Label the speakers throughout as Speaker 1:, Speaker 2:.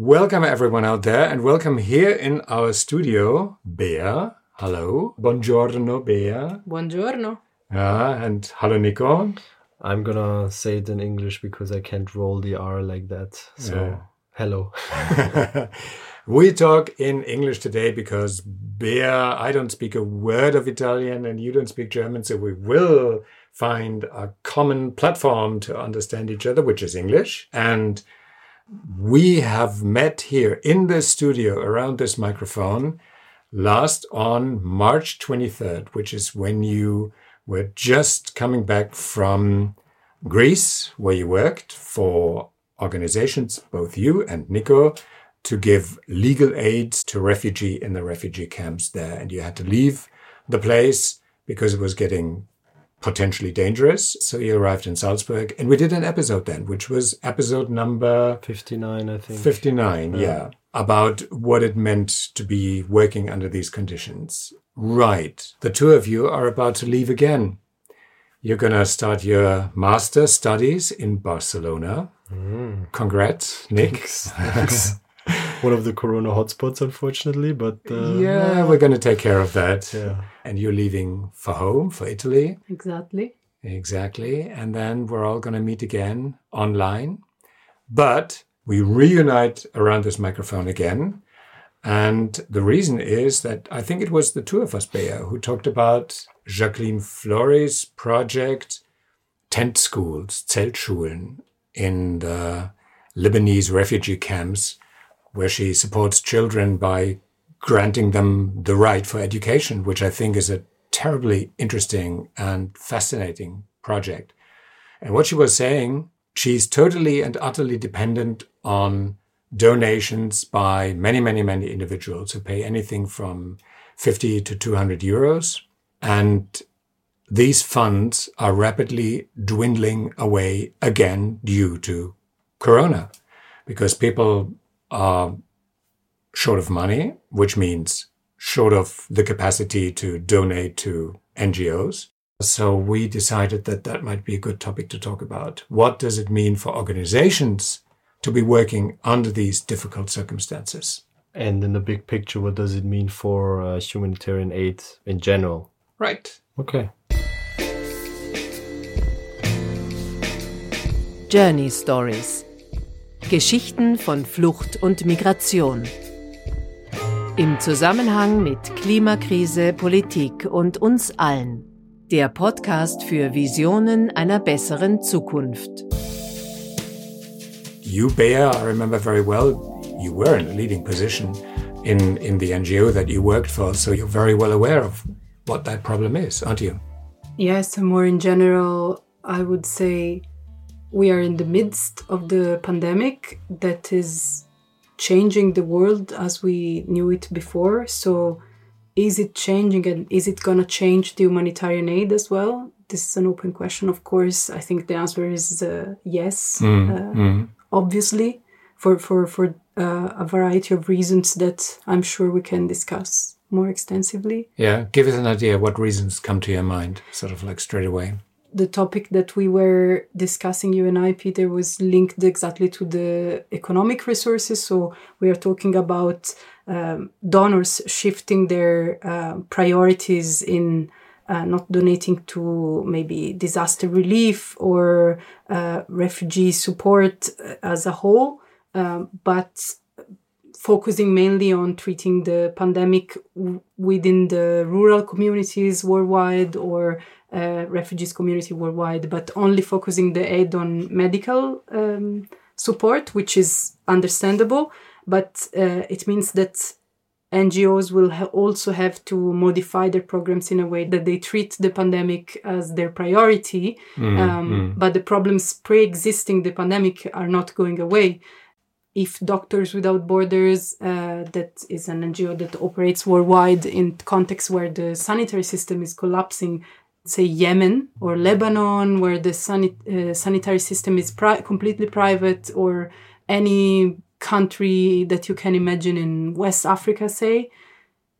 Speaker 1: Welcome everyone out there and welcome here in our studio, Bea. Hello. Buongiorno, Bea.
Speaker 2: Buongiorno.
Speaker 1: Yeah, and hello, Nico.
Speaker 3: I'm gonna say it in English because I can't roll the R like that. So,
Speaker 1: Yeah.
Speaker 3: hello.
Speaker 1: we talk in English today because Bea, I don't speak a word of Italian and you don't speak German, so we will find a common platform to understand each other, which is English. And we have met here in this studio around this microphone last on March 23rd, which is when you were just coming back from Greece, where you worked for organizations, both you and Nico, to give legal aid to refugee in the refugee camps there. And you had to leave the place because it was getting potentially dangerous. So you arrived in Salzburg and we did an episode then, which was episode number
Speaker 3: 59, I think.
Speaker 1: 59, yeah. About what it meant to be working under these conditions. Right. The two of you are about to leave again. You're going to start your master studies in Barcelona. Mm. Congrats, Nick.
Speaker 3: Thanks. One of the corona hotspots, unfortunately, but uh,
Speaker 1: yeah, we're going to take care of that.
Speaker 3: yeah.
Speaker 1: And you're leaving for home, for Italy.
Speaker 2: Exactly.
Speaker 1: Exactly. And then we're all going to meet again online. But we reunite around this microphone again. And the reason is that I think it was the two of us, Bea, who talked about Jacqueline Flory's project, tent schools, Zeltschulen, in the Lebanese refugee camps, where she supports children by granting them the right for education, which I think is a terribly interesting and fascinating project. And what she was saying, she's totally and utterly dependent on donations by many, many, many individuals who pay anything from 50 to 200 euros. And these funds are rapidly dwindling away again due to Corona because people are short of money, which means short of the capacity to donate to NGOs. So we decided that that might be a good topic to talk about. What does it mean for organizations to be working under these difficult circumstances?
Speaker 3: And in the big picture, what does it mean for uh, humanitarian aid in general?
Speaker 1: Right.
Speaker 3: Okay.
Speaker 4: Journey Stories. Geschichten von Flucht und Migration. Im Zusammenhang mit Klimakrise, Politik und uns allen. Der Podcast für Visionen einer besseren Zukunft.
Speaker 1: You, Bea, I remember very well, you were in a leading position in, in the NGO that you worked for, so you're very well aware of what that problem is, aren't you?
Speaker 2: Yes, and more in general, I would say we are in the midst of the pandemic that is changing the world as we knew it before. So, is it changing and is it going to change the humanitarian aid as well? This is an open question, of course. I think the answer is uh, yes, uh, obviously, for, for, for uh, a variety of reasons that I'm sure we can discuss more extensively.
Speaker 1: Yeah, give us an idea what reasons come to your mind, sort of like straight away.
Speaker 2: The topic that we were discussing, you and I, Peter, was linked exactly to the economic resources. So we are talking about um, donors shifting their uh, priorities in uh, not donating to maybe disaster relief or uh, refugee support uh, as a whole, um, but focusing mainly on treating the pandemic w- within the rural communities worldwide or uh, refugees community worldwide, but only focusing the aid on medical um, support, which is understandable. But uh, it means that NGOs will ha- also have to modify their programs in a way that they treat the pandemic as their priority. um, But the problems pre existing the pandemic are not going away if Doctors Without Borders, uh, that is an NGO that operates worldwide in contexts where the sanitary system is collapsing, say Yemen or Lebanon, where the sani- uh, sanitary system is pri- completely private, or any country that you can imagine in West Africa, say,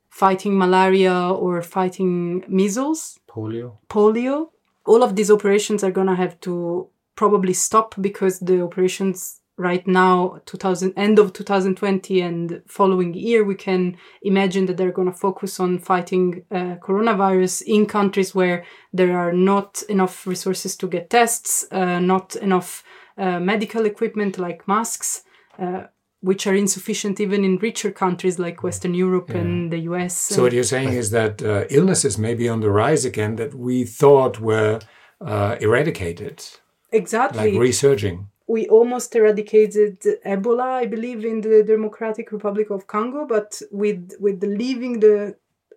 Speaker 2: fighting malaria or fighting measles
Speaker 3: Polio.
Speaker 2: polio. All of these operations are going to have to probably stop because the operations right now 2000 end of 2020 and following year we can imagine that they're going to focus on fighting uh, coronavirus in countries where there are not enough resources to get tests uh, not enough uh, medical equipment like masks uh, which are insufficient even in richer countries like western europe yeah. and the us
Speaker 1: so what you're saying is that uh, illnesses may be on the rise again that we thought were uh, eradicated.
Speaker 2: Exactly.
Speaker 1: Like resurging
Speaker 2: we almost eradicated Ebola, I believe, in the Democratic Republic of Congo, but with with leaving the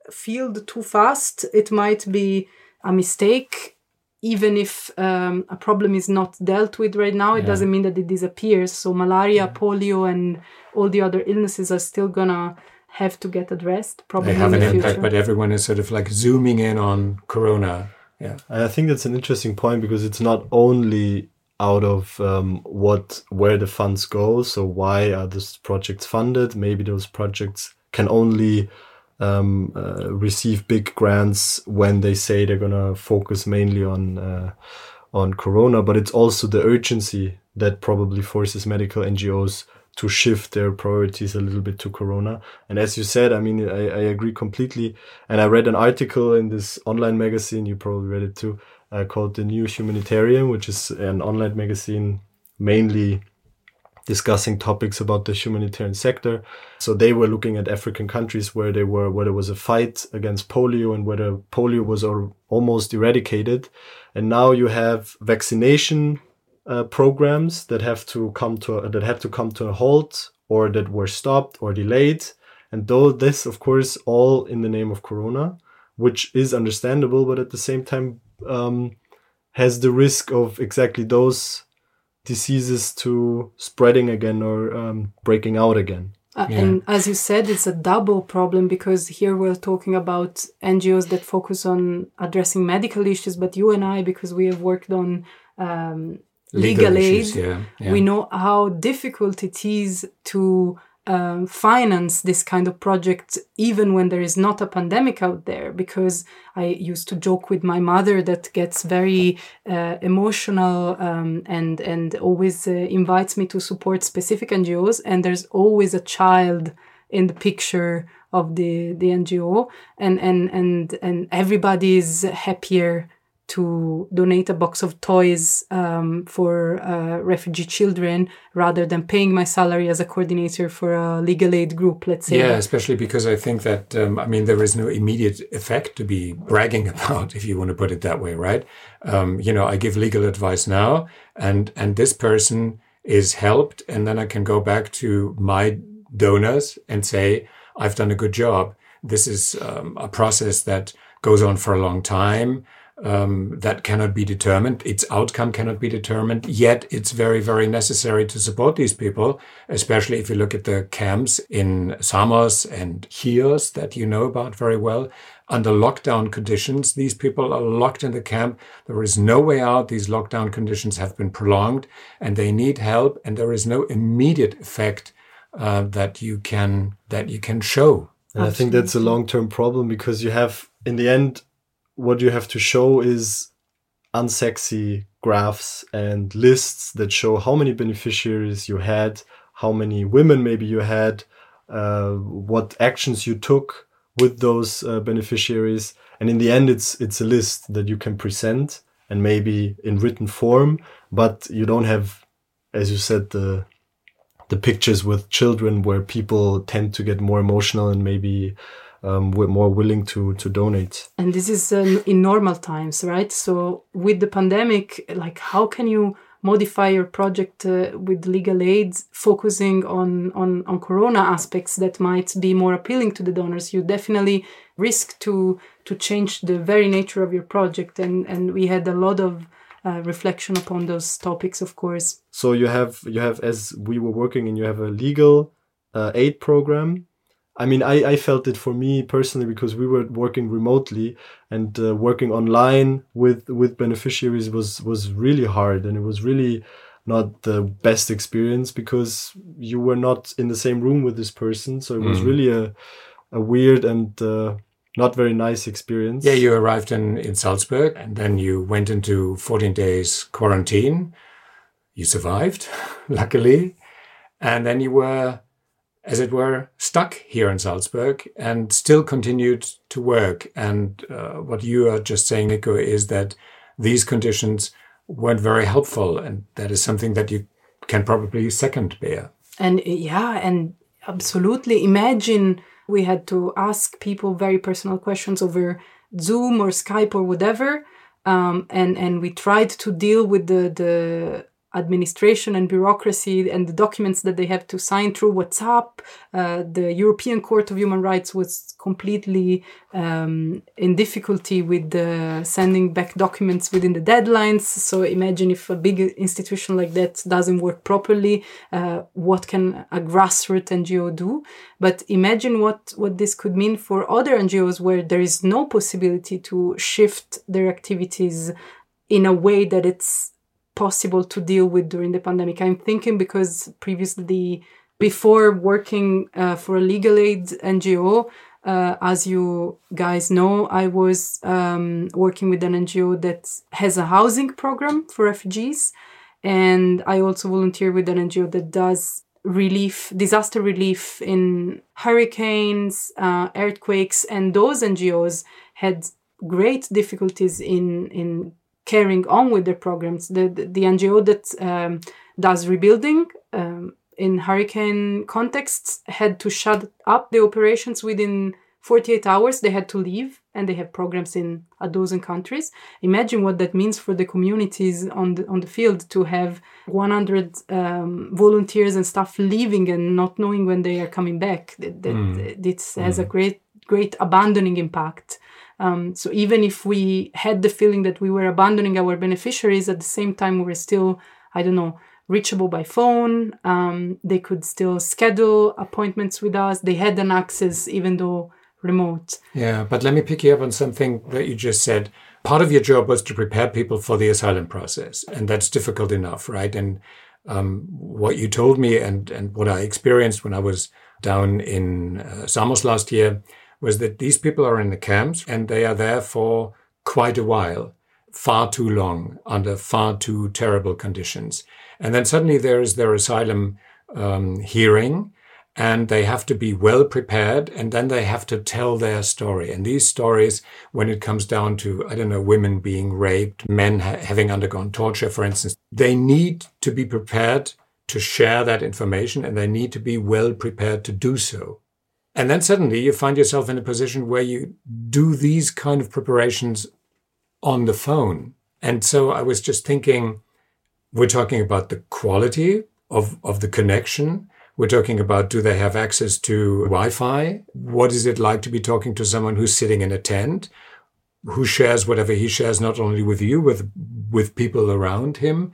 Speaker 2: field too fast, it might be a mistake. Even if um, a problem is not dealt with right now, it yeah. doesn't mean that it disappears. So malaria, yeah. polio, and all the other illnesses are still gonna have to get addressed. Probably
Speaker 1: they have
Speaker 2: an
Speaker 1: impact, future. but everyone is sort of like zooming in on Corona. Yeah,
Speaker 3: I think that's an interesting point because it's not only out of um, what where the funds go. So why are these projects funded? Maybe those projects can only um, uh, receive big grants when they say they're gonna focus mainly on uh, on Corona. But it's also the urgency that probably forces medical NGOs to shift their priorities a little bit to Corona. And as you said, I mean, I, I agree completely. And I read an article in this online magazine. You probably read it too uh, called The New Humanitarian, which is an online magazine mainly discussing topics about the humanitarian sector. So they were looking at African countries where they were, where there was a fight against polio and where polio was almost eradicated. And now you have vaccination uh, programs that have to come to, a, that have to come to a halt or that were stopped or delayed. And though this, of course, all in the name of Corona, which is understandable, but at the same time um, has the risk of exactly those diseases to spreading again or um, breaking out again.
Speaker 2: Uh, yeah. And as you said, it's a double problem because here we're talking about NGOs that focus on addressing medical issues, but you and I, because we have worked on um, legal, legal aid, issues, yeah, yeah. we know how difficult it is to um, finance this kind of project even when there is not a pandemic out there because i used to joke with my mother that gets very uh, emotional um, and and always uh, invites me to support specific ngos and there's always a child in the picture of the the ngo and and and and everybody is happier to donate a box of toys um, for uh, refugee children rather than paying my salary as a coordinator for a legal aid group, let's say.
Speaker 1: Yeah, especially because I think that, um, I mean, there is no immediate effect to be bragging about, if you want to put it that way, right? Um, you know, I give legal advice now, and, and this person is helped, and then I can go back to my donors and say, I've done a good job. This is um, a process that goes on for a long time um, that cannot be determined. Its outcome cannot be determined. Yet it's very, very necessary to support these people, especially if you look at the camps in Samos and Chios that you know about very well. Under lockdown conditions, these people are locked in the camp. There is no way out. These lockdown conditions have been prolonged and they need help. And there is no immediate effect uh, that you can that you can show.
Speaker 3: And I think that's a long term problem because you have, in the end, what you have to show is unsexy graphs and lists that show how many beneficiaries you had, how many women maybe you had, uh, what actions you took with those uh, beneficiaries, and in the end, it's it's a list that you can present and maybe in written form, but you don't have, as you said, the the pictures with children where people tend to get more emotional and maybe um, we're more willing to to donate.
Speaker 2: And this is um, in normal times, right? So with the pandemic, like how can you modify your project uh, with legal aid, focusing on, on on corona aspects that might be more appealing to the donors? You definitely risk to to change the very nature of your project, and and we had a lot of uh, reflection upon those topics, of course.
Speaker 3: So you have you have as we were working, and you have a legal uh, aid program I mean, I, I felt it for me personally because we were working remotely and uh, working online with with beneficiaries was was really hard and it was really not the best experience because you were not in the same room with this person. So it was mm. really a a weird and uh, not very nice experience.
Speaker 1: Yeah, you arrived in in Salzburg and then you went into 14 days quarantine you survived, luckily, and then you were, as it were, stuck here in Salzburg and still continued to work. And uh, what you are just saying, Nico, is that these conditions weren't very helpful, and that is something that you can probably second Bea.
Speaker 2: And yeah, and absolutely imagine we had to ask people very personal questions over Zoom or Skype or whatever. Um, and and we tried to deal with the the administration and bureaucracy and the documents that they have to sign through WhatsApp. Uh, the European Court of Human Rights was completely um, in difficulty with uh, sending back documents within the deadlines. So imagine if a big institution like that doesn't work properly, uh, what can a grassroots NGO do? But imagine what, what this could mean for other NGOs where there is no possibility to shift their activities in a way that it's possible to deal with during the pandemic. I'm thinking because previously, before working uh, for a legal aid NGO, uh, as you guys know, I was um, working with an NGO that has a housing program for refugees. And I also volunteer with an NGO that does relief, disaster relief in hurricanes, uh, earthquakes. And those NGOs had great difficulties in, in carrying on with their programs. The, the, the NGO that um, does rebuilding um, in hurricane contexts had to shut up the operations within 48 hours. They had to leave and they have programs in a dozen countries. Imagine what that means for the communities on the, on the field to have 100 um, volunteers and staff leaving and not knowing when they are coming back. That, that mm. This has mm. a great, great abandoning impact um, so even if we had the feeling that we were abandoning our beneficiaries, at the same time we were still, I don't know, reachable by phone. Um, they could still schedule appointments with us. They had an access, even though remote.
Speaker 1: Yeah, but let me pick you up on something that you just said. Part of your job was to prepare people for the asylum process, and that's difficult enough, right? And um, what you told me and and what I experienced when I was down in uh, Samos last year was that these people are in the camps and they are there for quite a while, far too long, under far too terrible conditions. And then suddenly there is their asylum um, hearing, and they have to be well prepared, and then they have to tell their story. And these stories, when it comes down to, I don't know, women being raped, men ha- having undergone torture, for instance, they need to be prepared to share that information and they need to be well prepared to do so. And then suddenly you find yourself in a position where you do these kind of preparations on the phone. And so I was just thinking, we're talking about the quality of, of the connection. We're talking about do they have access to Wi Fi? What is it like to be talking to someone who's sitting in a tent, who shares whatever he shares, not only with you, with, with people around him?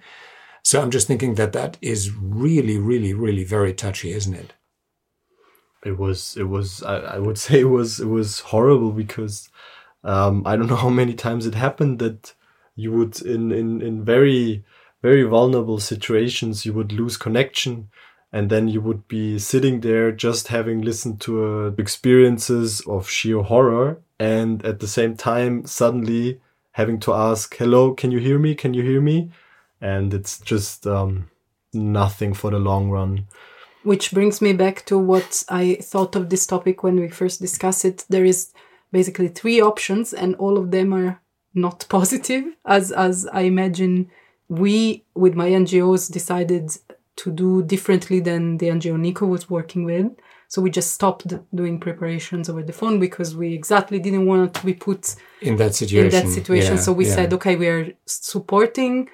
Speaker 1: So I'm just thinking that that is really, really, really very touchy, isn't it?
Speaker 3: It was it was I, I would say it was it was horrible because um, I don't know how many times it happened that you would in in in very very vulnerable situations you would lose connection and then you would be sitting there just having listened to uh, experiences of sheer horror and at the same time suddenly having to ask hello can you hear me? Can you hear me? And it's just um, nothing for the long run
Speaker 2: which brings me back to what I thought of this topic when we first discussed it. There is basically three options, and all of them are not positive, as as I imagine we with my NGOs decided to do differently than the NGO Nico was working with. So we just stopped doing preparations over the phone because we exactly didn't want to be put
Speaker 1: in that situation.
Speaker 2: In that situation. Yeah, so we yeah. said, okay, we are supporting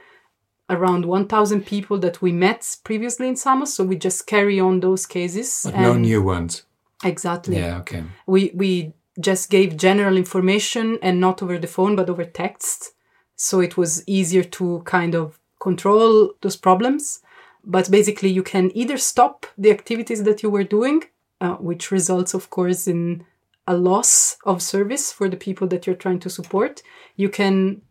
Speaker 2: around 1,000 people that we met previously in Samos. So we just carry on those cases.
Speaker 1: But no new ones.
Speaker 2: Exactly.
Speaker 1: Yeah, okay.
Speaker 2: We, we just gave general information and not over the phone, but over text. So it was easier to kind of control those problems. But basically, you can either stop the activities that you were doing, uh, which results, of course, in a loss of service for the people that you're trying to support. You can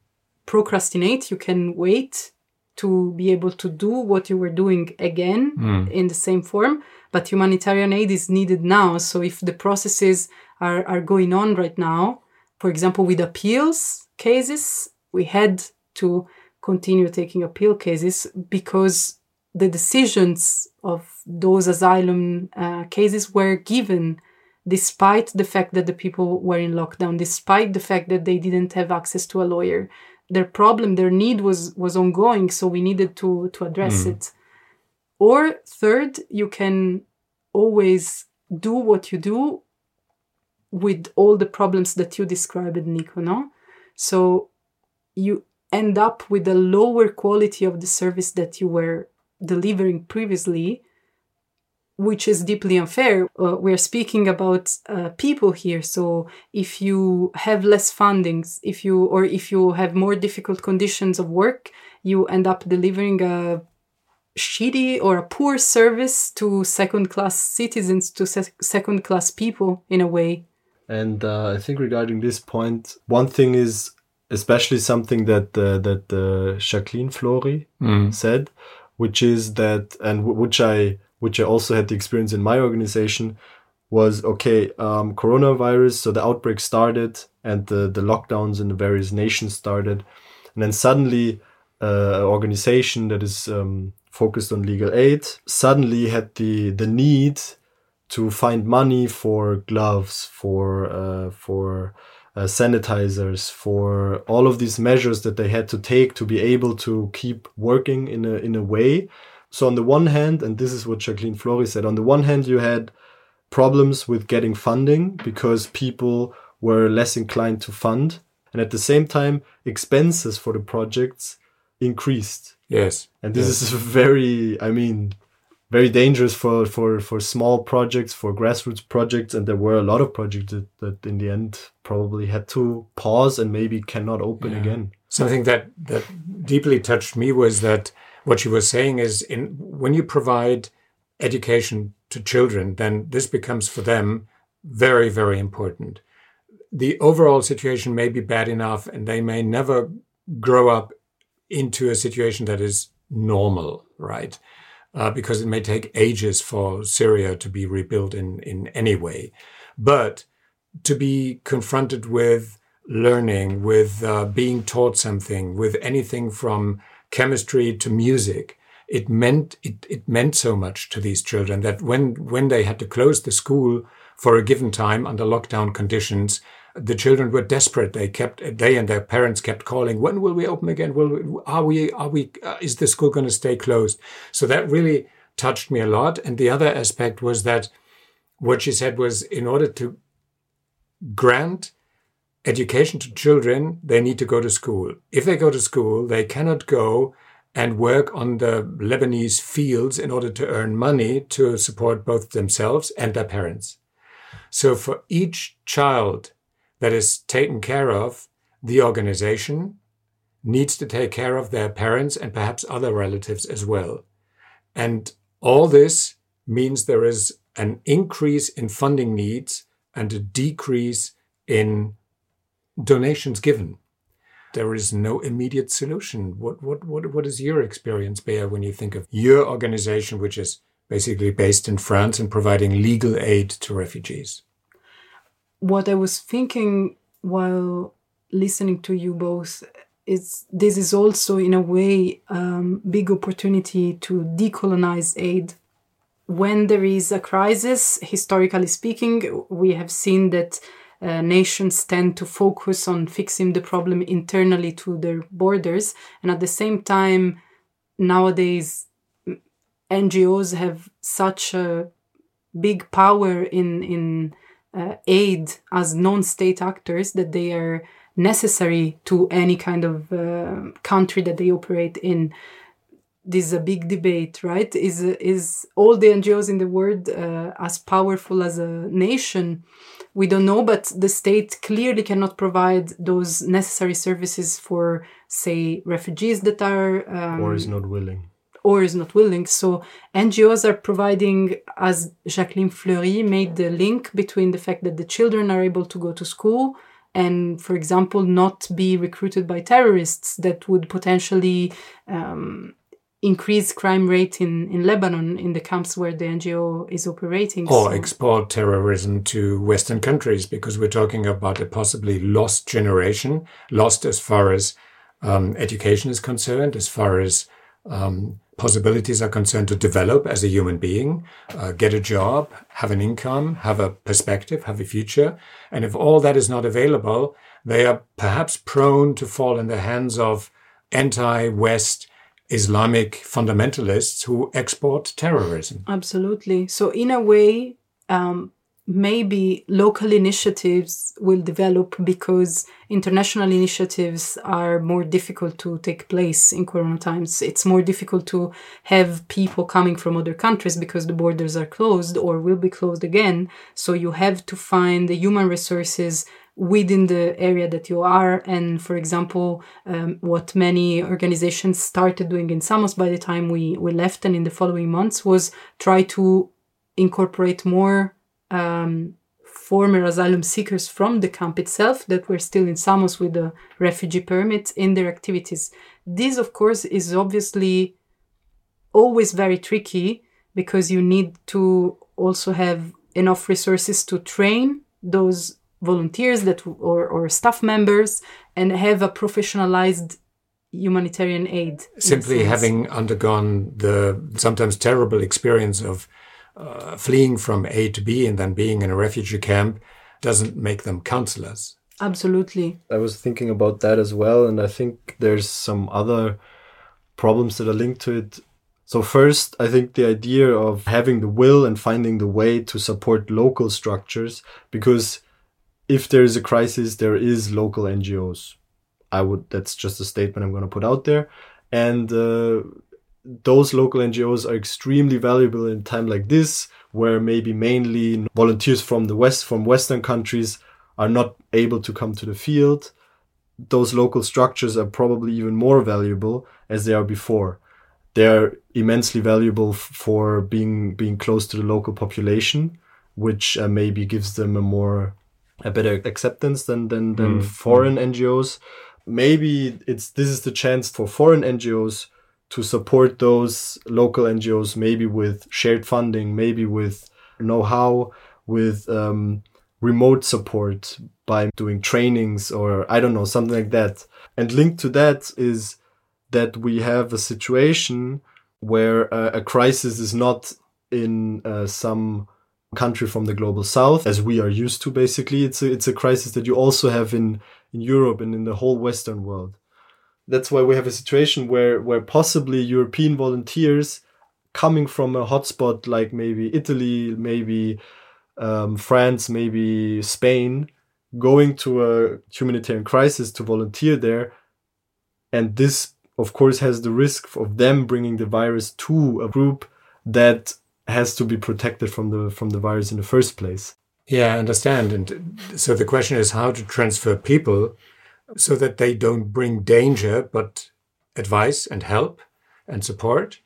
Speaker 2: procrastinate, you can wait to be able to do what you were doing again mm. in the same form. But humanitarian aid is needed now. So if the processes are, are going on right now, for example, with appeals cases, we had to continue taking appeal cases because the decisions of those asylum uh, cases were given despite the fact that the people were in lockdown, despite the fact that they didn't have access to a lawyer. Their problem, their need was was ongoing, so we needed to to address mm. it. Or third, you can always do what you do with all the problems that you described, Nico. No, so you end up with a lower quality of the service that you were delivering previously which is deeply unfair. Uh, we're speaking about uh, people here. So if you have less fundings, if you or if you have more difficult conditions of work, you end up delivering a shitty or a poor service to second class citizens, to se- second class people in a way.
Speaker 3: And uh, I think regarding this point, one thing is especially something that uh, that uh, Jacqueline Flory mm. said, which is that, and w- which I which I also had the experience in my organization, was okay, um, coronavirus. So the outbreak started and the, the lockdowns in the various nations started. And then suddenly, uh, an organization that is um, focused on legal aid suddenly had the, the need to find money for gloves, for, uh, for, uh, sanitizers, for all of these measures that they had to take to be able to keep working in a in a way so on the one hand, and this is what Jacqueline Flory said, on the one hand, you had problems with getting funding because people were less inclined to fund. And at the same time, expenses for the projects increased.
Speaker 1: Yes.
Speaker 3: And this
Speaker 1: yes.
Speaker 3: is very, I mean, very dangerous for, for, for small projects, for grassroots projects. And there were a lot of projects that, that in the end probably had to pause and maybe cannot open yeah. again.
Speaker 1: Something that, that deeply touched me was that what she was saying is in when you provide education to children, then this becomes for them very, very important. The overall situation may be bad enough and they may never grow up into a situation that is normal, right? Uh, because it may take ages for Syria to be rebuilt in, in any way. But to be confronted with learning, with uh, being taught something, with anything from chemistry to music. It meant it, it meant so much to these children that when when they had to close the school for a given time under lockdown conditions, the children were desperate. They kept they and their parents kept calling. When will we open again? Will we, are we are we uh, is the school going to stay closed? So that really touched me a lot. And the other aspect was that what she said was in order to grant education to children, they need to go to school. If they go to school, they cannot go and work on the Lebanese fields in order to earn money to support both themselves and their parents. So for each child that is taken care of, the organization needs to take care of their parents and perhaps other relatives as well. And all this means there is an increase in funding needs and a decrease in donations given. There is no immediate solution. What, what, what, what is your experience, Bea, when you think of your organization, which is basically based in France and providing legal aid to refugees?
Speaker 2: What I was thinking while listening to you both is this is also in a way um, big opportunity to decolonize aid when there is a crisis historically speaking we have seen that uh, nations tend to focus on fixing the problem internally to their borders. And at the same time, nowadays, NGOs have such a big power in, in uh, aid as non state actors that they are necessary to any kind of uh, country that they operate in this is a big debate, right? Is is all the NGOs in the world uh, as powerful as a nation? We don't know, but the state clearly cannot provide those necessary services for, say, refugees that are. Um,
Speaker 3: or is not willing.
Speaker 2: Or is not willing. So NGOs are providing, as Jacqueline Flory made the link between the fact that the children are able to go to school and, for example, not be recruited by terrorists that would potentially um, increased crime rate in, in Lebanon in the camps where the NGO is operating.
Speaker 1: Or so. export terrorism to Western countries because we're talking about a possibly lost generation, lost as far as um, education is concerned, as far as um, possibilities are concerned to develop as a human being, uh, get a job, have an income, have a perspective, have a future. And if all that is not available, they are perhaps prone to fall in the hands of anti-West Islamic fundamentalists who export terrorism.
Speaker 2: Absolutely. So, in a way, um, maybe local initiatives will develop because international initiatives are more difficult to take place in corona times it's more difficult to have people coming from other countries because the borders are closed or will be closed again so you have to find the human resources within the area that you are and for example um, what many organizations started doing in samos by the time we, we left and in the following months was try to incorporate more um, former asylum seekers from the camp itself that were still in Samos with a refugee permit in their activities. This, of course, is obviously always very tricky because you need to also have enough resources to train those volunteers that or, or staff members and have a professionalized humanitarian aid
Speaker 1: simply having undergone the sometimes terrible experience of uh, fleeing from A to B and then being in a refugee camp doesn't make them counselors.
Speaker 2: Absolutely.
Speaker 3: I was thinking about that as well, and I think there's some other problems that are linked to it. So, first, I think the idea of having the will and finding the way to support local structures, because if there is a crisis, there is local NGOs. I would, that's just a statement I'm going to put out there. And uh, those local NGOs are extremely valuable in a time like this, where maybe mainly volunteers from the West, from Western countries, are not able to come to the field. Those local structures are probably even more valuable as they are before. They're immensely valuable for being being close to the local population, which uh, maybe gives them a more a better acceptance than than, than mm. foreign NGOs. Maybe it's this is the chance for foreign NGOs to support those local NGOs, maybe with shared funding, maybe with know how, with um, remote support by doing trainings or I don't know, something like that. And linked to that is that we have a situation where uh, a crisis is not in uh, some country from the global south as we are used to basically. It's a, it's a crisis that you also have in in Europe and in the whole western world. That's why we have a situation where where possibly European volunteers coming from a hotspot like maybe Italy, maybe um, France, maybe Spain, going to a humanitarian crisis to volunteer there, and this of course has the risk of them bringing the virus to a group that has to be protected from the from the virus in the first place.
Speaker 1: Yeah, I understand. And so the question is how to transfer people so that they don't bring danger, but advice and help and support,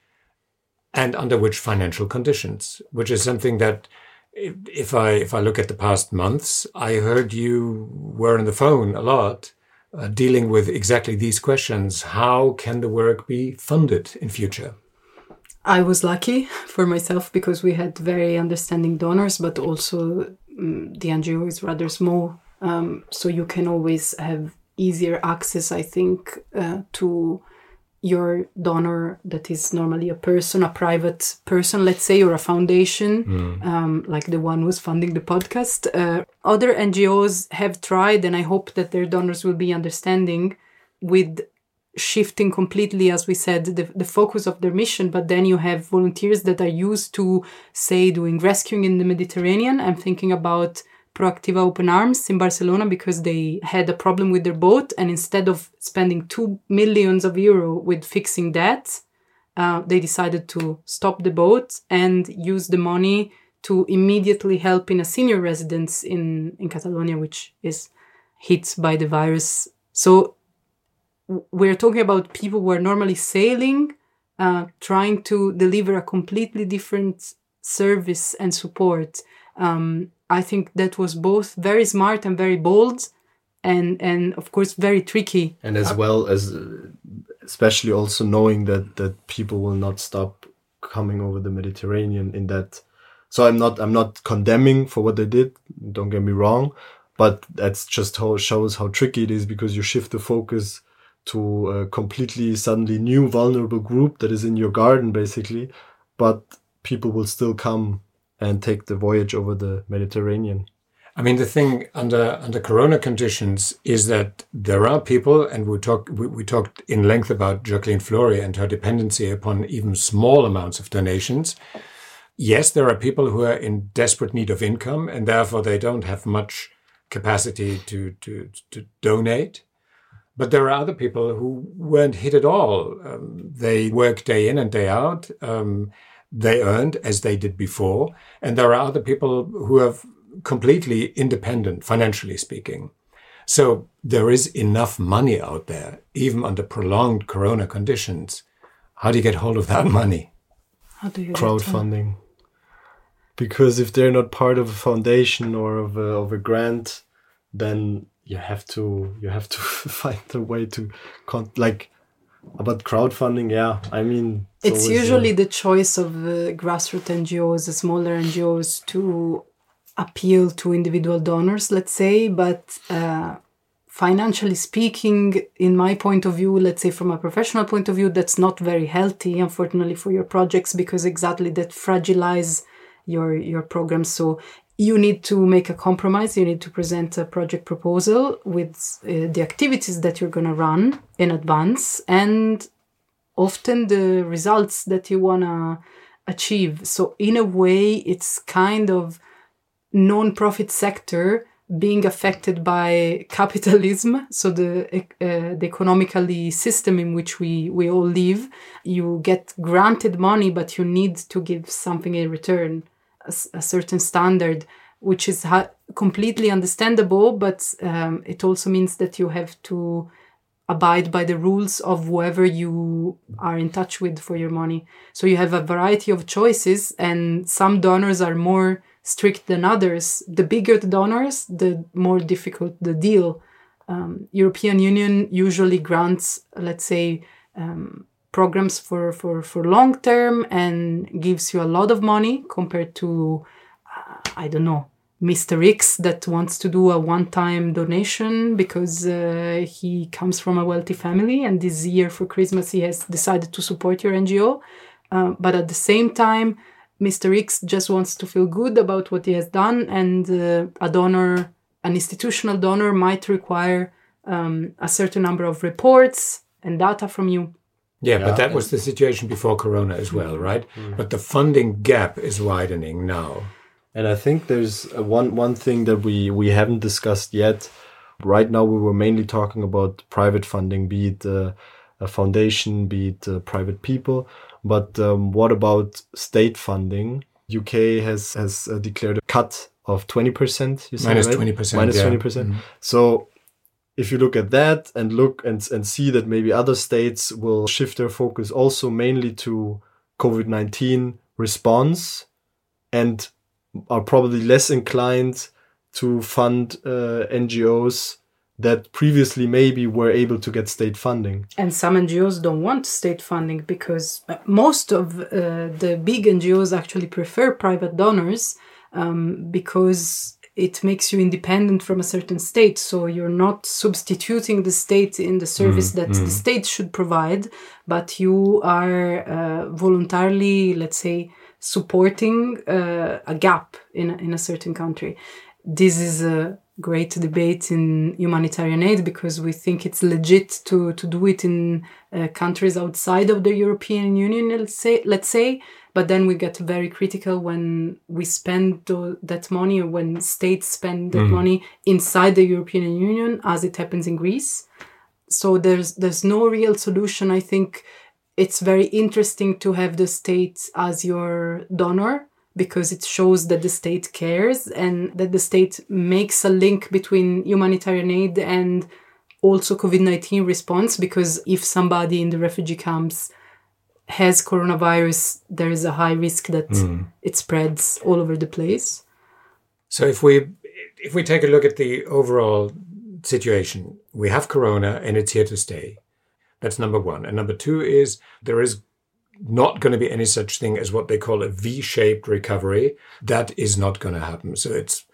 Speaker 1: and under which financial conditions, which is something that if I if I look at the past months, I heard you were on the phone a lot, uh, dealing with exactly these questions. How can the work be funded in future?
Speaker 2: I was lucky for myself because we had very understanding donors, but also um, the NGO is rather small, um, so you can always have easier access, I think, uh, to your donor that is normally a person, a private person, let's say, or a foundation, mm. um, like the one who's funding the podcast. Uh, other NGOs have tried, and I hope that their donors will be understanding with shifting completely, as we said, the, the focus of their mission. But then you have volunteers that are used to, say, doing rescuing in the Mediterranean. I'm thinking about Proactiva Open Arms in Barcelona because they had a problem with their boat, and instead of spending two millions of euro with fixing that, uh, they decided to stop the boat and use the money to immediately help in a senior residence in in Catalonia, which is hit by the virus. So we're talking about people who are normally sailing, uh, trying to deliver a completely different service and support. Um, I think that was both very smart and very bold, and and of course very tricky.
Speaker 3: And as well as, especially also knowing that that people will not stop coming over the Mediterranean in that. So I'm not I'm not condemning for what they did. Don't get me wrong, but that's just how shows how tricky it is because you shift the focus to a completely suddenly new vulnerable group that is in your garden basically but people will still come and take the voyage over the mediterranean
Speaker 1: I mean, the thing under under Corona conditions is that there are people, and we talked we, we, talked in length about Jacqueline Flory and her dependency upon even small amounts of donations. Yes, there are people who are in desperate need of income, and therefore they don't have much capacity to to to donate. But there are other people who weren't hit at all. Um, they work day in and day out. Um, they earned as they did before, and there are other people who have completely independent, financially speaking. So there is enough money out there, even under prolonged corona conditions. How do you get hold of that money?
Speaker 2: How do you
Speaker 3: crowdfunding? Because if they're not part of a foundation or of a, of a grant, then you have to you have to find a way to con- like about crowdfunding yeah i mean
Speaker 2: it's, it's usually the choice of uh, grassroots ngos the smaller ngos to appeal to individual donors, let's say, but uh, financially speaking, in my point of view, let's say from a professional point of view, that's not very healthy, unfortunately, for your projects because exactly that fragilize your your program. So you need to make a compromise. You need to present a project proposal with uh, the activities that you're going to run in advance and often the results that you want to achieve. So in a way, it's kind of non-profit sector being affected by capitalism so the uh, the economically system in which we we all live you get granted money but you need to give something in return a, a certain standard which is ha- completely understandable but um, it also means that you have to abide by the rules of whoever you are in touch with for your money so you have a variety of choices and some donors are more strict than others. The bigger the donors, the more difficult the deal. Um, European Union usually grants, let's say, um, programs for, for, for long term and gives you a lot of money compared to, uh, I don't know, Mr. X that wants to do a one time donation because uh, he comes from a wealthy family and this year for Christmas he has decided to support your NGO. Uh, but at the same time, Mr. X just wants to feel good about what he has done, and uh, a donor, an institutional donor, might require um, a certain number of reports and data from you.
Speaker 1: Yeah, yeah, but that was the situation before Corona as well, right? Mm. But the funding gap is widening now.
Speaker 3: And I think there's one one thing that we we haven't discussed yet. Right now, we were mainly talking about private funding, be it uh, a foundation, be it uh, private people. But um, what about state funding? UK has has uh, declared a cut of 20%.
Speaker 1: You Minus right? 20%.
Speaker 3: Minus yeah. 20%. percent mm-hmm. So if you look at that and look and, and see that maybe other states will shift their focus also mainly to COVID 19 response and are probably less inclined to fund uh, NGOs that previously maybe were able to get state funding.
Speaker 2: And some NGOs don't want state funding because uh, most of uh, the big NGOs actually prefer private donors um, because it makes you independent from a certain state. So you're not substituting the state in the service mm, that mm. the state should provide, but you are uh, voluntarily, let's say, supporting uh, a gap in a, in a certain country. This is a great debate in humanitarian aid because we think it's legit to, to do it in uh, countries outside of the European Union, let's say, let's say. But then we get very critical when we spend that money or when states spend that mm. money inside the European Union, as it happens in Greece. So there's there's no real solution. I think it's very interesting to have the state as your donor because it shows that the state cares and that the state makes a link between humanitarian aid and also COVID 19 response. Because if somebody in the refugee camps has coronavirus, there is a high risk that mm. it spreads all over the place.
Speaker 1: So if we if we take a look at the overall situation, we have corona and it's here to stay. That's number one. And number two is there is not going to be any such thing as what they call a V-shaped recovery. That is not going to happen. So it's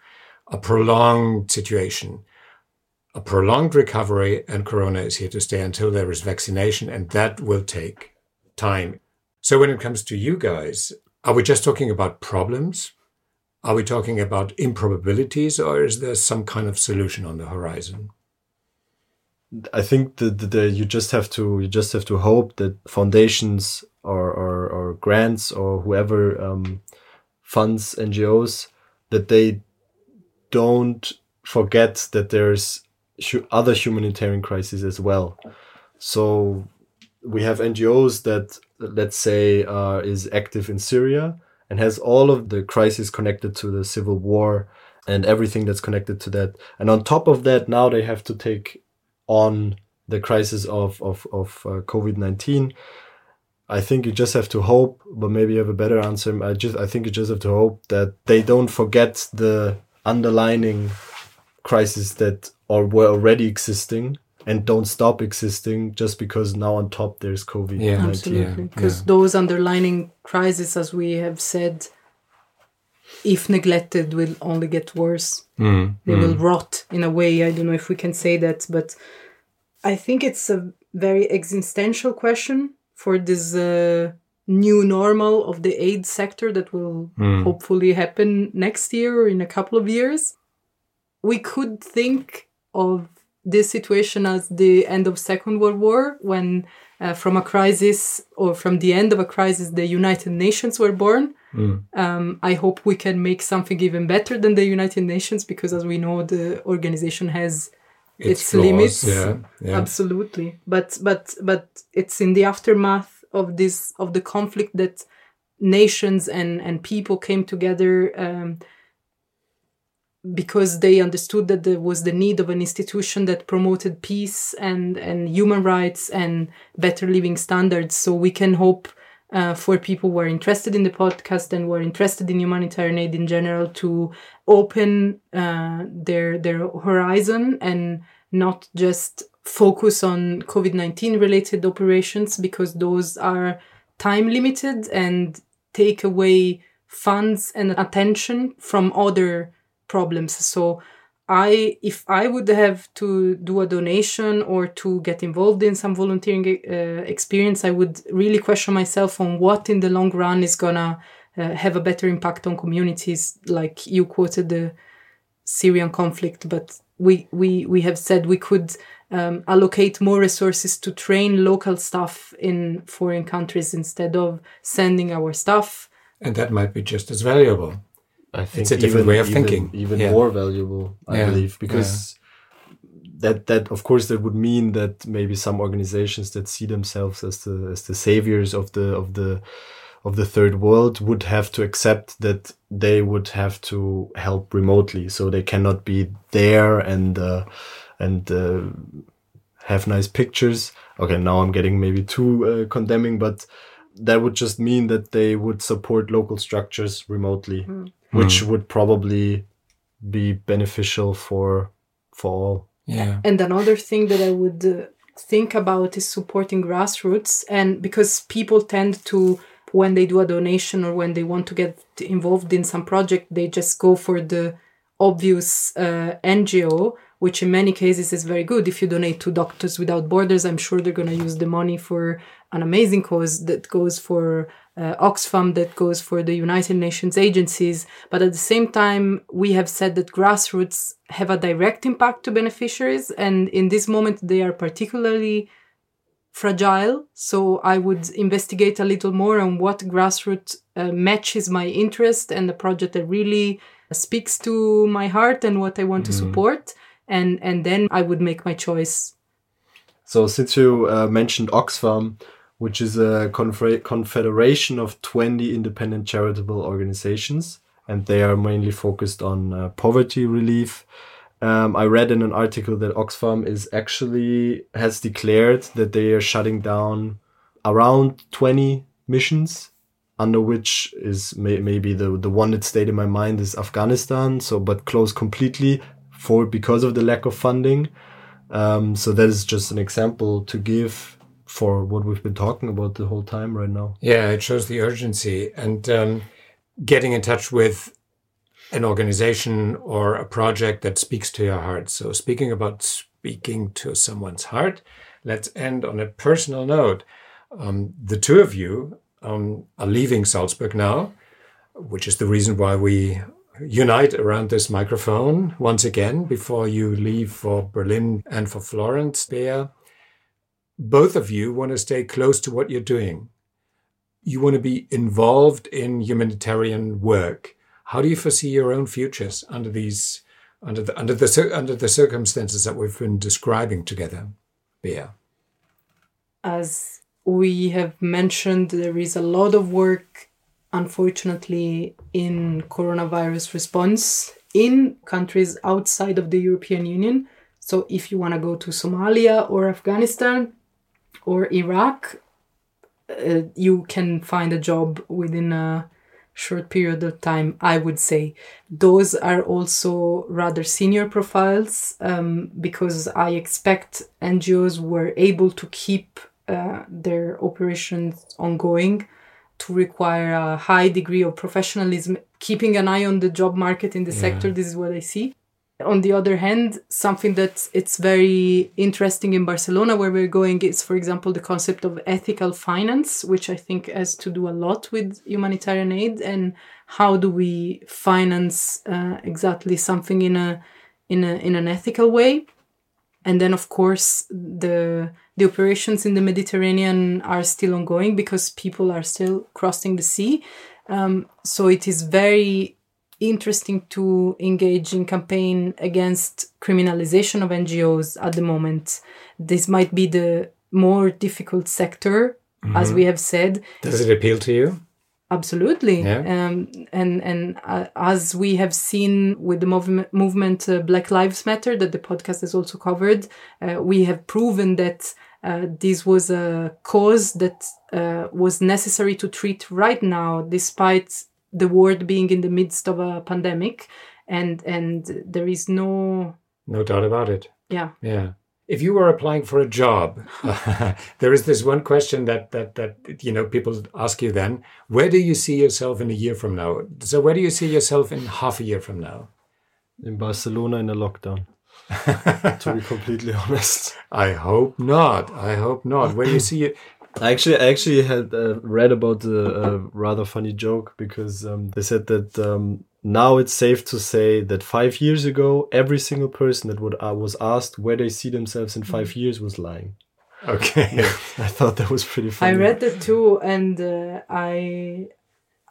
Speaker 1: a prolonged situation. a prolonged recovery and Corona is here to stay until there is vaccination, and that will take time. So, when it comes to you guys, are we just talking about problems? Are we talking about improbabilities, or is there some kind of solution on the horizon?
Speaker 3: I think that you just have to you just have to hope that foundations or or, or grants or whoever um, funds NGOs that they don't forget that there's other humanitarian crises as well. So we have NGOs that let's say uh, is active in Syria and has all of the crises connected to the civil war and everything that's connected to that. And on top of that, now they have to take on the crisis of of, of uh, COVID nineteen. I think you just have to hope, but maybe you have a better answer. I just I think you just have to hope that they don't forget the underlining crises that are were already existing and don't stop existing just because now on top there's COVID.
Speaker 2: Yeah, absolutely. Because yeah. those underlining crises, as we have said, if neglected, will only get worse. Mm, they mm. will rot in a way. I don't know if we can say that, but I think it's a very existential question for this uh, new normal of the aid sector that will mm. hopefully happen next year or in a couple of years. We could think of this situation as the end of Second World War, when uh, from a crisis or from the end of a crisis, the United Nations were born. Mm. Um, I hope we can make something even better than the United Nations because, as we know, the organization has its, its limits.
Speaker 1: Yeah, yeah.
Speaker 2: Absolutely, but but but it's in the aftermath of this of the conflict that nations and and people came together. Um, because they understood that there was the need of an institution that promoted peace and, and human rights and better living standards. So we can hope uh, for people who are interested in the podcast and who are interested in humanitarian aid in general to open uh, their their horizon and not just focus on COVID nineteen related operations because those are time limited and take away funds and attention from other problems. So I, if I would have to do a donation or to get involved in some volunteering uh, experience, I would really question myself on what in the long run is gonna uh, have a better impact on communities. Like you quoted the Syrian conflict, but we we we have said we could um, allocate more resources to train local staff in foreign countries instead of sending our staff.
Speaker 1: And that might be just as valuable.
Speaker 3: I think it's a different even, way of even, thinking. Even yeah. more valuable, I yeah. believe, because yeah. that that of course that would mean that maybe some organizations that see themselves as the as the saviors of the of the of the third world would have to accept that they would have to help remotely, so they cannot be there and uh, and uh, have nice pictures. Okay, now I'm getting maybe too uh, condemning, but that would just mean that they would support local structures remotely. Mm which mm. would probably be beneficial for for all.
Speaker 1: Yeah.
Speaker 2: And another thing that I would uh, think about is supporting grassroots, and because people tend to when they do a donation or when they want to get involved in some project, they just go for the obvious uh, NGO, which in many cases is very good. If you donate to Doctors Without Borders, I'm sure they're going to use the money for an amazing cause that goes for uh, Oxfam that goes for the United Nations agencies. But at the same time, we have said that grassroots have a direct impact to beneficiaries. And in this moment, they are particularly fragile. So I would investigate a little more on what grassroots uh, matches my interest and the project that really speaks to my heart and what I want mm. to mm-hmm. support. And, and then I would make my choice.
Speaker 3: So since you uh, mentioned Oxfam, which is a confederation of 20 independent charitable organizations, and they are mainly focused on uh, poverty relief. Um, I read in an article that Oxfam is actually has declared that they are shutting down around 20 missions, under which is may, maybe the the one that stayed in my mind is Afghanistan. So, but closed completely for because of the lack of funding. Um, so that is just an example to give for what we've been talking about the whole time right now.
Speaker 1: Yeah, it shows the urgency and um, getting in touch with an organization or a project that speaks to your heart. So, speaking about speaking to someone's heart. Let's end on a personal note. Um, the two of you um, are leaving Salzburg now, which is the reason why we unite around this microphone once again before you leave for Berlin and for Florence, Bea. Both of you want to stay close to what you're doing. You want to be involved in humanitarian work. How do you foresee your own futures under these, under the under the under the circumstances that we've been describing together, Bea?
Speaker 2: As we have mentioned, there is a lot of work unfortunately, in coronavirus response in countries outside of the European Union. So, if you want to go to Somalia or Afghanistan or Iraq, uh, you can find a job within a short period of time, I would say. Those are also rather senior profiles um, because I expect NGOs were able to keep uh, their operations ongoing to require a high degree of professionalism, keeping an eye on the job market in the yeah. sector. This is what I see. On the other hand, something that it's very interesting in Barcelona where we're going is, for example, the concept of ethical finance, which I think has to do a lot with humanitarian aid and how do we finance uh, exactly something in a in a in an ethical way. And then, of course, the the operations in the Mediterranean are still ongoing because people are still crossing the sea. Um, so it is very interesting to engage in campaign against criminalization of NGOs at the moment. This might be the more difficult sector, mm-hmm. as we have said.
Speaker 1: Does it appeal to you?
Speaker 2: Absolutely, yeah. um, and and uh, as we have seen with the movement, movement uh, Black Lives Matter that the podcast has also covered, uh, we have proven that uh, this was a cause that uh, was necessary to treat right now, despite the world being in the midst of a pandemic, and and there is no
Speaker 1: no doubt about it.
Speaker 2: Yeah,
Speaker 1: yeah if you were applying for a job, there is this one question that that that you know people ask you then: Where do you see yourself in a year from now? So, where do you see yourself in half a year from now?
Speaker 3: In Barcelona in a lockdown. to be completely honest,
Speaker 1: I hope not. I hope not. Where do you see it?
Speaker 3: I actually, I actually had uh, read about a, a, rather funny joke because um, they said that um, now it's safe to say that five years ago, every single person that would, uh, was asked where they see themselves in five mm. years was lying.
Speaker 1: Okay,
Speaker 3: I thought that was pretty funny.
Speaker 2: I read that too, and uh, I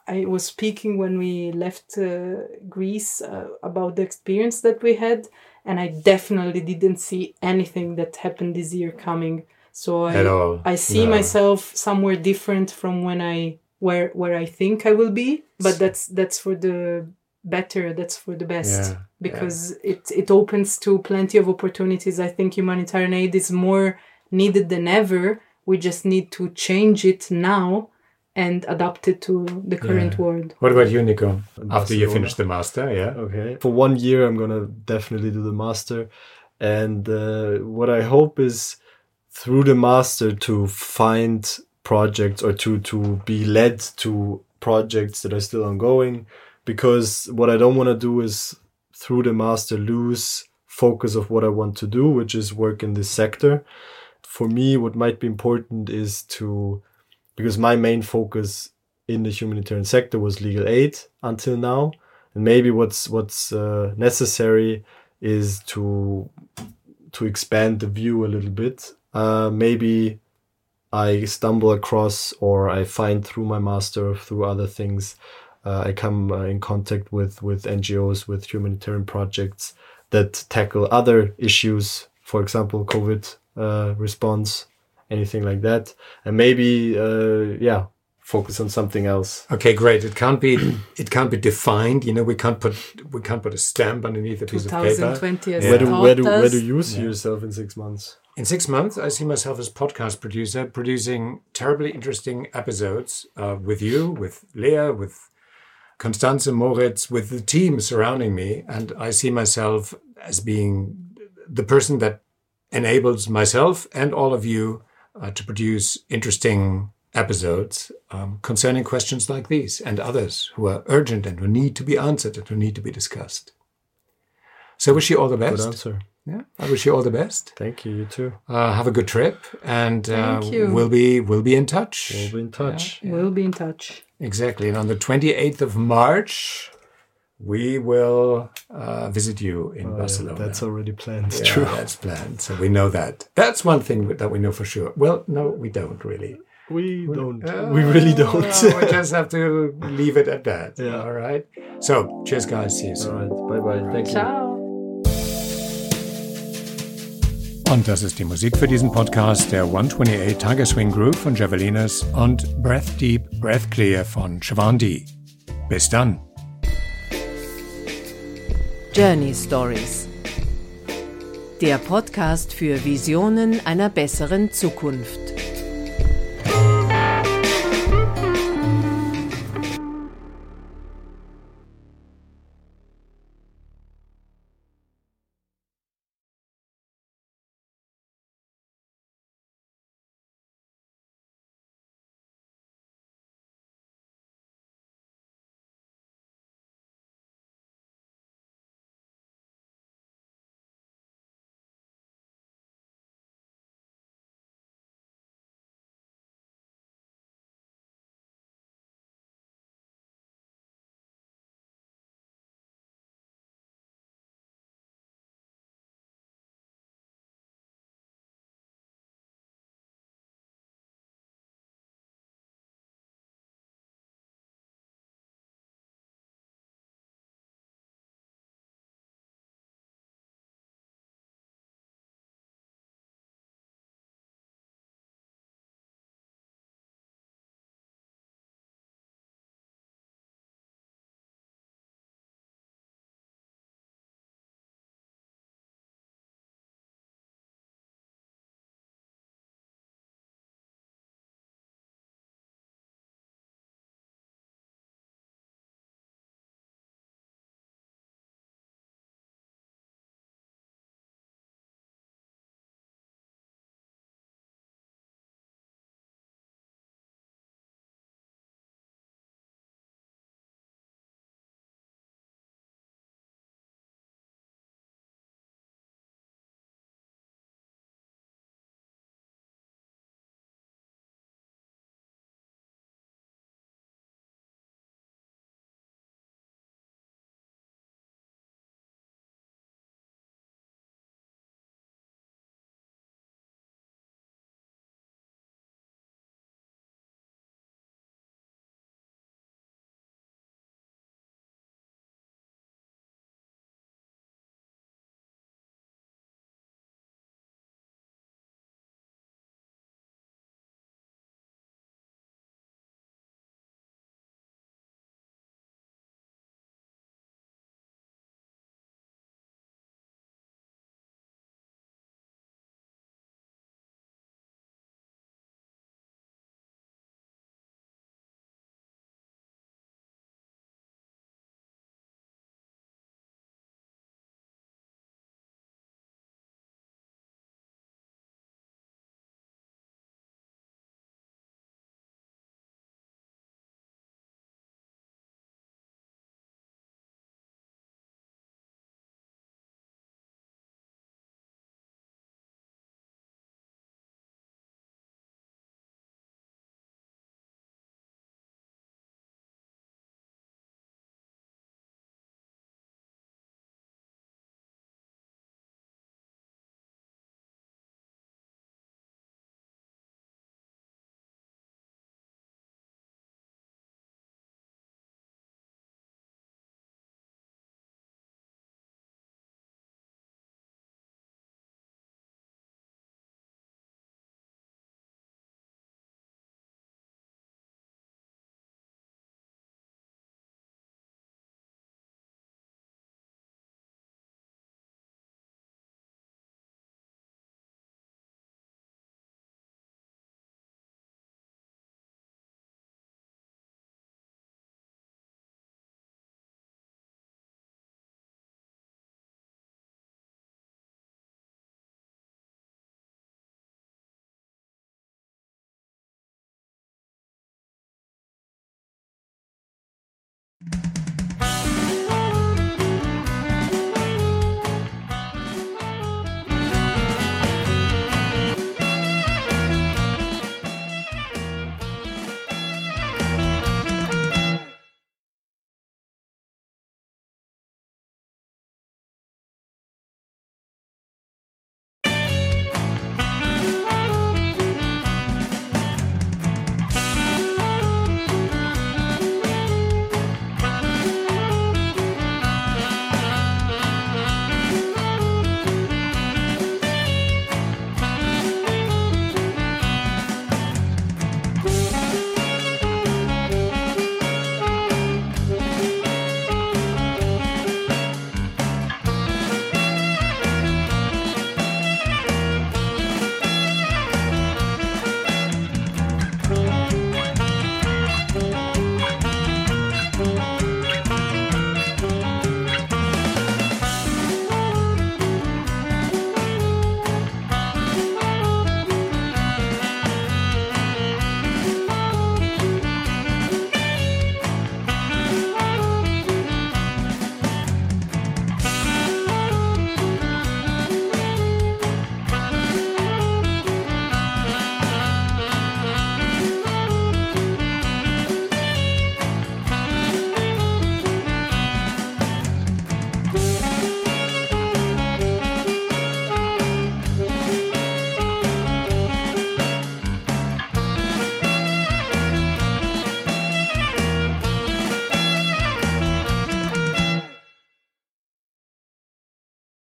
Speaker 2: I was speaking when we left uh, Greece uh, about the experience that we had, and I definitely didn't see anything that happened this year coming. So I I see no. myself somewhere different from when I where where I think I will be, but that's that's for the better that's for the best. Yeah, because yeah. it it opens to plenty of opportunities. I think humanitarian aid is more needed than ever. We just need to change it now and adapt it to the current yeah. world.
Speaker 1: What about you nico? After you finish the master yeah
Speaker 3: okay. For one year i'm gonna definitely do the master. And uh, what i hope is through the master to find projects or to to be led to projects that are still ongoing because what I don't want to do is through the master lose focus of what I want to do, which is work in this sector. For me, what might be important is to, because my main focus in the humanitarian sector was legal aid until now, and maybe what's what's uh, necessary is to to expand the view a little bit. Uh, maybe I stumble across or I find through my master through other things. Uh, I come uh, in contact with with NGOs, with humanitarian projects that tackle other issues, for example, COVID uh, response, anything like that, and maybe uh, yeah, focus on something else.
Speaker 1: Okay, great. It can't be it can't be defined. You know, we can't put we can't put a stamp underneath a piece of paper.
Speaker 2: 2020 yeah.
Speaker 3: where do where do where do you see yeah. yourself in six months?
Speaker 1: In six months, I see myself as podcast producer, producing terribly interesting episodes uh, with you, with Leah, with Constanze Moritz with the team surrounding me. And I see myself as being the person that enables myself and all of you uh, to produce interesting episodes um, concerning questions like these and others who are urgent and who need to be answered and who need to be discussed. So wish you all the best.
Speaker 3: Good answer.
Speaker 1: Yeah, I wish you all the best.
Speaker 3: Thank you. You too.
Speaker 1: Uh, have a good trip, and uh,
Speaker 2: Thank you.
Speaker 1: we'll be we'll be in touch.
Speaker 3: We'll be in touch.
Speaker 2: We'll be in touch.
Speaker 1: Exactly, and on the twenty eighth of March, we will uh, visit you in
Speaker 3: Oh, yeah,
Speaker 1: Barcelona.
Speaker 3: that's already planned.
Speaker 1: Yeah,
Speaker 3: True.
Speaker 1: That's planned, so we know that. That's one thing that we know for sure. Well, no, we don't really.
Speaker 3: We don't. we really don't.
Speaker 1: Uh, we just have to leave it at that.
Speaker 3: Yeah.
Speaker 1: All right. So, cheers, guys. See you soon.
Speaker 3: All right. Bye bye. Thank you.
Speaker 2: Ciao.
Speaker 1: Und das ist die Musik für diesen Podcast der 128 Tiger Swing Group von Javelinas und Breath Deep, Breath Clear von D. Bis dann.
Speaker 4: Journey Stories. Der Podcast für Visionen einer besseren Zukunft.